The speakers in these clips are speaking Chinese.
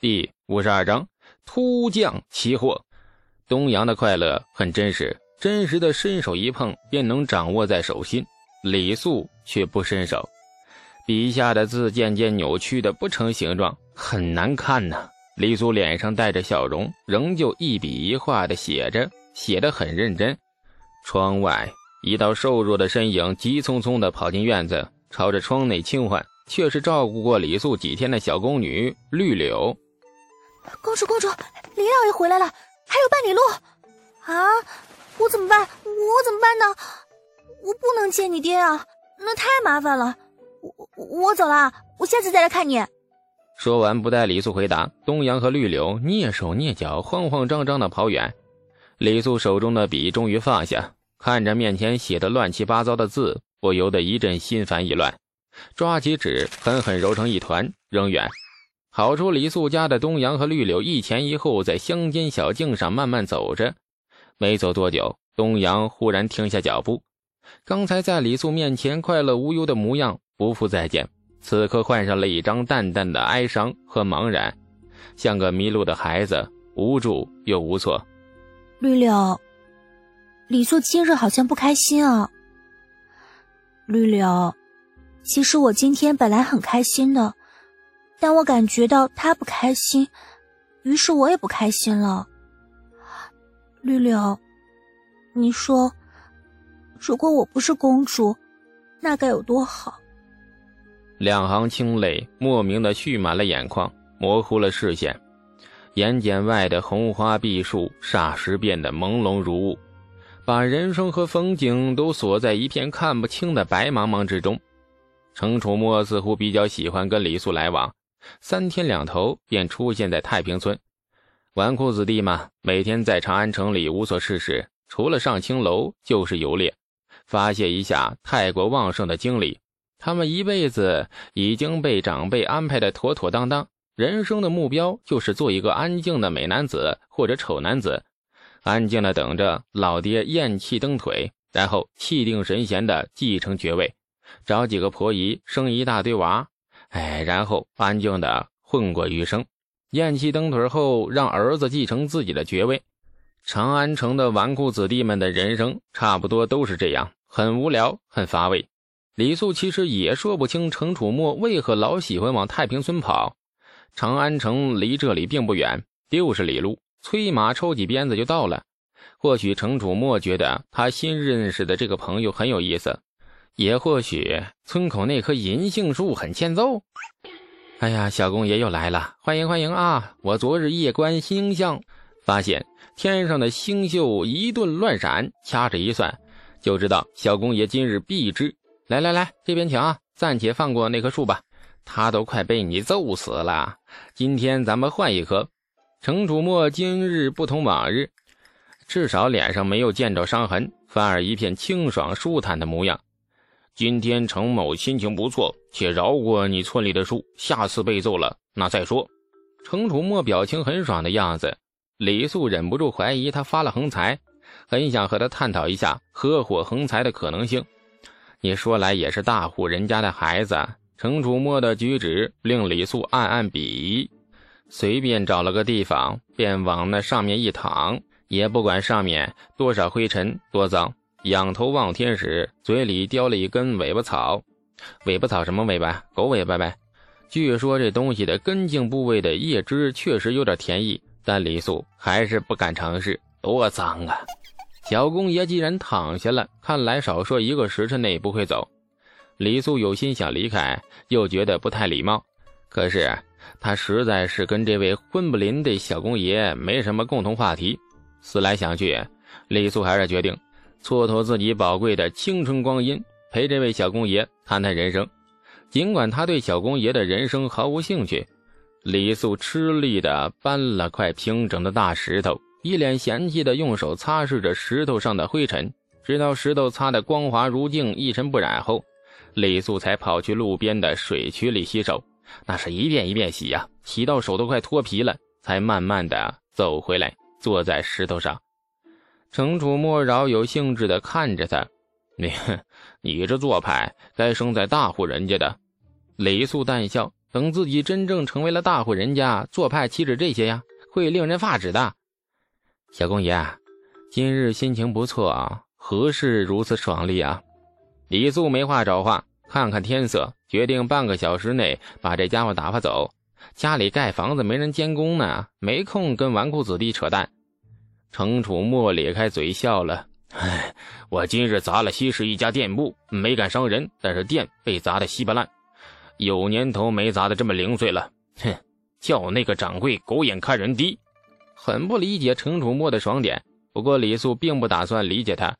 第五十二章突降奇货。东阳的快乐很真实，真实的伸手一碰便能掌握在手心。李素却不伸手，笔下的字渐渐扭曲的不成形状，很难看呐。李素脸上带着笑容，仍旧一笔一画的写着，写得很认真。窗外一道瘦弱的身影急匆匆的跑进院子，朝着窗内轻唤，却是照顾过李素几天的小宫女绿柳。公主，公主，李老爷回来了，还有半里路啊！我怎么办？我怎么办呢？我不能见你爹啊，那太麻烦了。我我我走了，我下次再来看你。说完，不待李素回答，东阳和绿柳蹑手蹑脚、慌慌张张的跑远。李素手中的笔终于放下，看着面前写的乱七八糟的字，不由得一阵心烦意乱，抓起纸狠狠揉成一团，扔远。好处李素家的东阳和绿柳一前一后在乡间小径上慢慢走着，没走多久，东阳忽然停下脚步。刚才在李素面前快乐无忧的模样不复再见，此刻换上了一张淡淡的哀伤和茫然，像个迷路的孩子，无助又无措。绿柳，李素今日好像不开心啊。绿柳，其实我今天本来很开心的。但我感觉到他不开心，于是我也不开心了。绿柳，你说，如果我不是公主，那该有多好？两行清泪莫名的蓄满了眼眶，模糊了视线，眼睑外的红花碧树霎时变得朦胧如雾，把人生和风景都锁在一片看不清的白茫茫之中。程楚墨似乎比较喜欢跟李素来往。三天两头便出现在太平村，纨绔子弟嘛，每天在长安城里无所事事，除了上青楼就是游猎，发泄一下太过旺盛的精力。他们一辈子已经被长辈安排的妥妥当当，人生的目标就是做一个安静的美男子或者丑男子，安静的等着老爹咽气蹬腿，然后气定神闲的继承爵位，找几个婆姨生一大堆娃。哎，然后安静的混过余生，咽气蹬腿后，让儿子继承自己的爵位。长安城的纨绔子弟们的人生差不多都是这样，很无聊，很乏味。李素其实也说不清程楚墨为何老喜欢往太平村跑。长安城离这里并不远，六十里路，催马抽几鞭子就到了。或许程楚墨觉得他新认识的这个朋友很有意思。也或许村口那棵银杏树很欠揍。哎呀，小公爷又来了，欢迎欢迎啊！我昨日夜观星象，发现天上的星宿一顿乱闪，掐指一算，就知道小公爷今日必知。来来来，这边请啊！暂且放过那棵树吧，他都快被你揍死了。今天咱们换一棵。程楚墨今日不同往日，至少脸上没有见着伤痕，反而一片清爽舒坦的模样。今天程某心情不错，且饶过你村里的树。下次被揍了，那再说。程楚墨表情很爽的样子，李素忍不住怀疑他发了横财，很想和他探讨一下合伙横财的可能性。你说来也是大户人家的孩子，程楚墨的举止令李素暗暗鄙夷，随便找了个地方便往那上面一躺，也不管上面多少灰尘多脏。仰头望天时，嘴里叼了一根尾巴草。尾巴草什么尾巴？狗尾巴呗。据说这东西的根茎部位的叶汁确实有点甜意，但李素还是不敢尝试，多脏啊！小公爷既然躺下了，看来少说一个时辰内不会走。李素有心想离开，又觉得不太礼貌。可是他实在是跟这位混不吝的小公爷没什么共同话题。思来想去，李素还是决定。蹉跎自己宝贵的青春光阴，陪这位小公爷谈谈人生。尽管他对小公爷的人生毫无兴趣，李素吃力地搬了块平整的大石头，一脸嫌弃地用手擦拭着石头上的灰尘，直到石头擦得光滑如镜、一尘不染后，李素才跑去路边的水渠里洗手。那是一遍一遍洗呀，洗到手都快脱皮了，才慢慢地走回来，坐在石头上。程楚墨饶有兴致地看着他，你，你这做派该生在大户人家的。李素淡笑，等自己真正成为了大户人家，做派岂止这些呀？会令人发指的。小公爷，今日心情不错啊，何事如此爽利啊？李素没话找话，看看天色，决定半个小时内把这家伙打发走。家里盖房子没人监工呢，没空跟纨绔子弟扯淡。程楚墨咧开嘴笑了：“哎，我今日砸了西市一家店铺，没敢伤人，但是店被砸得稀巴烂。有年头没砸得这么零碎了。哼，叫那个掌柜狗眼看人低。”很不理解程楚墨的爽点，不过李素并不打算理解他。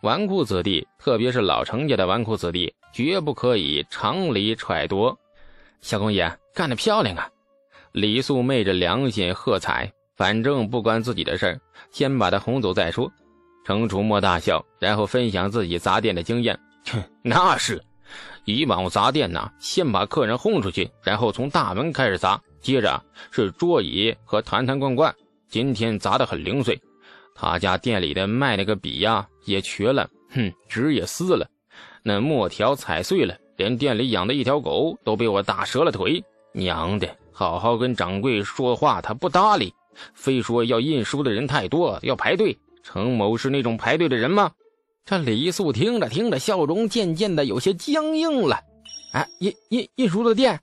纨绔子弟，特别是老程家的纨绔子弟，绝不可以常理揣度。小公爷干得漂亮啊！李素昧着良心喝彩。反正不关自己的事儿，先把他哄走再说。程楚墨大笑，然后分享自己砸店的经验。哼，那是，以往砸店呢，先把客人轰出去，然后从大门开始砸，接着是桌椅和坛坛罐罐。今天砸得很零碎，他家店里的卖那个笔呀也瘸了，哼，纸也撕了，那墨条踩碎了，连店里养的一条狗都被我打折了腿。娘的，好好跟掌柜说话，他不搭理。非说要印书的人太多，要排队。程某是那种排队的人吗？这李素听着听着，笑容渐渐的有些僵硬了。哎，印印印书的店？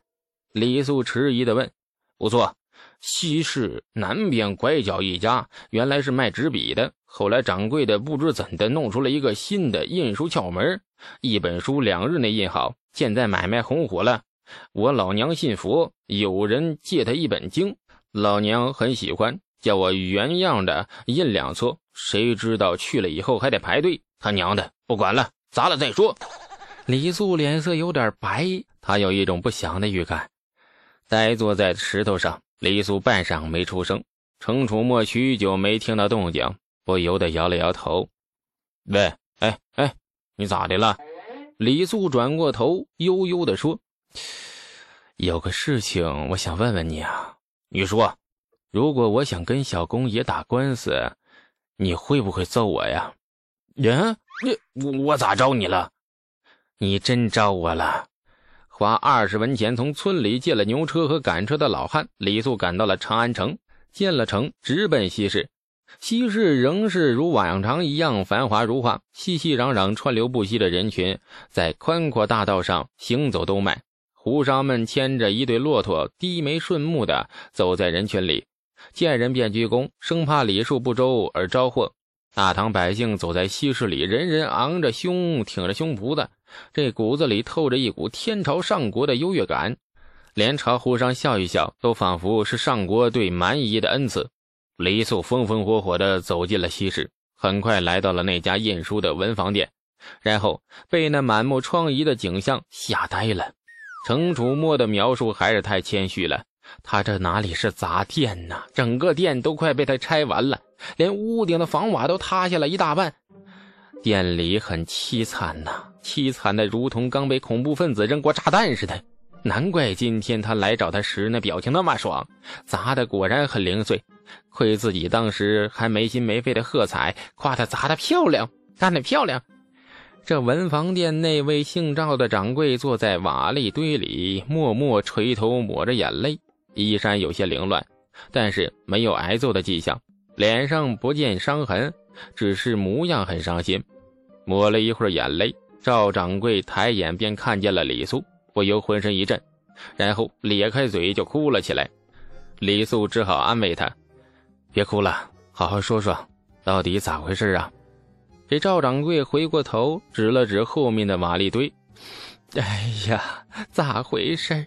李素迟疑的问。不错，西市南边拐角一家，原来是卖纸笔的。后来掌柜的不知怎的弄出了一个新的印书窍门，一本书两日内印好。现在买卖红火了。我老娘信佛，有人借他一本经。老娘很喜欢，叫我原样的印两撮。谁知道去了以后还得排队。他娘的，不管了，砸了再说。李素脸色有点白，他有一种不祥的预感。呆坐在石头上，李素半晌没出声。程楚墨许久没听到动静，不由得摇了摇头。喂，哎哎，你咋的了？李素转过头，悠悠地说：“有个事情，我想问问你啊。”你说，如果我想跟小公爷打官司，你会不会揍我呀？呀，你我我咋招你了？你真招我了！花二十文钱从村里借了牛车和赶车的老汉李素赶到了长安城，进了城，直奔西市。西市仍是如往常一样繁华如画，熙熙攘攘、川流不息的人群在宽阔大道上行走兜迈。胡商们牵着一对骆驼，低眉顺目的走在人群里，见人便鞠躬，生怕礼数不周而招祸。大唐百姓走在西市里，人人昂着胸，挺着胸脯的，这骨子里透着一股天朝上国的优越感，连朝胡商笑一笑，都仿佛是上国对蛮夷的恩赐。李素风风火火地走进了西市，很快来到了那家印书的文房店，然后被那满目疮痍的景象吓呆了。程楚墨的描述还是太谦虚了，他这哪里是砸店呐？整个店都快被他拆完了，连屋顶的房瓦都塌下了一大半，店里很凄惨呐，凄惨的如同刚被恐怖分子扔过炸弹似的。难怪今天他来找他时那表情那么爽，砸的果然很零碎，亏自己当时还没心没肺的喝彩，夸他砸的漂亮，干得漂亮。这文房店那位姓赵的掌柜坐在瓦砾堆里，默默垂头抹着眼泪，衣衫有些凌乱，但是没有挨揍的迹象，脸上不见伤痕，只是模样很伤心。抹了一会儿眼泪，赵掌柜抬眼便看见了李素，不由浑身一震，然后咧开嘴就哭了起来。李素只好安慰他：“别哭了，好好说说，到底咋回事啊？”这赵掌柜回过头，指了指后面的瓦砾堆。哎呀，咋回事？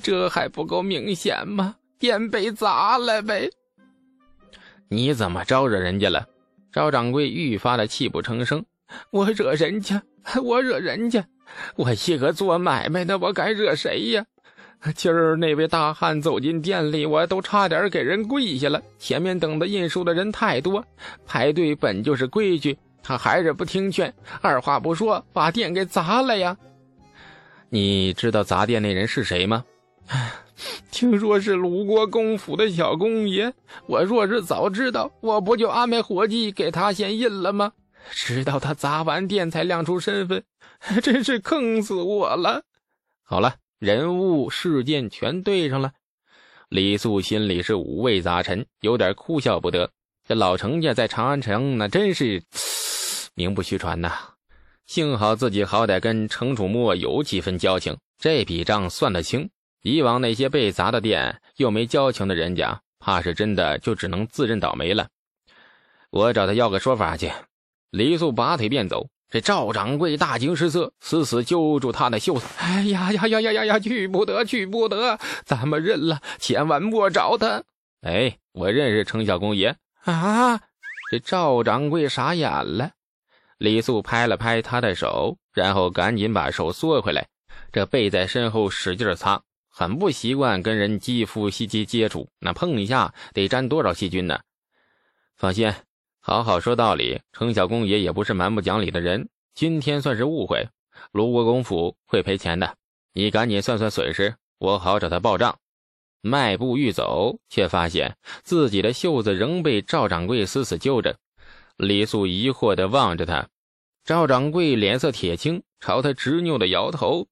这还不够明显吗？店被砸了呗！你怎么招惹人家了？赵掌柜愈发的泣不成声。我惹人家？我惹人家？我一个做买卖的，我敢惹谁呀？今儿那位大汉走进店里，我都差点给人跪下了。前面等的印书的人太多，排队本就是规矩。他还是不听劝，二话不说把店给砸了呀！你知道砸店那人是谁吗？听说是鲁国公府的小公爷。我若是早知道，我不就安排伙计给他先印了吗？直到他砸完店才亮出身份，真是坑死我了！好了，人物事件全对上了。李素心里是五味杂陈，有点哭笑不得。这老程家在长安城那真是名不虚传呐。幸好自己好歹跟程楚墨有几分交情，这笔账算得清。以往那些被砸的店又没交情的人家，怕是真的就只能自认倒霉了。我找他要个说法去。李素拔腿便走。这赵掌柜大惊失色，死死揪住他的袖子。哎呀呀呀呀呀呀！去不得，去不得！咱们认了，千万莫找他。哎，我认识程小公爷啊！这赵掌柜傻眼了。李素拍了拍他的手，然后赶紧把手缩回来，这背在身后使劲擦，很不习惯跟人肌肤细接接触，那碰一下得沾多少细菌呢？放心。好好说道理，程小公爷也不是蛮不讲理的人。今天算是误会，卢国公府会赔钱的。你赶紧算算损失，我好找他报账。迈步欲走，却发现自己的袖子仍被赵掌柜死死揪着。李素疑惑地望着他，赵掌柜脸色铁青，朝他执拗地摇头：“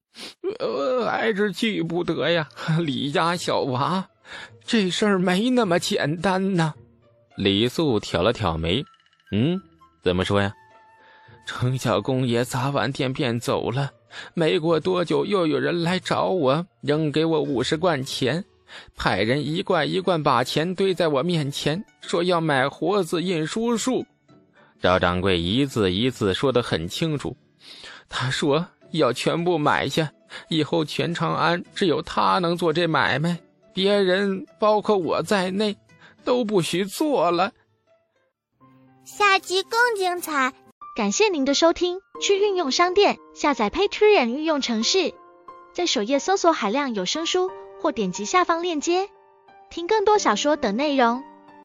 呃，还是去不得呀，李家小娃，这事儿没那么简单呐。”李素挑了挑眉，嗯，怎么说呀？程小公爷砸完店便走了，没过多久，又有人来找我，扔给我五十贯钱，派人一罐一罐把钱堆在我面前，说要买活字印书术。赵掌柜一字一字说得很清楚，他说要全部买下，以后全长安只有他能做这买卖，别人，包括我在内。都不许做了。下集更精彩，感谢您的收听。去运用商店下载 Patreon 运用城市，在首页搜索海量有声书，或点击下方链接听更多小说等内容。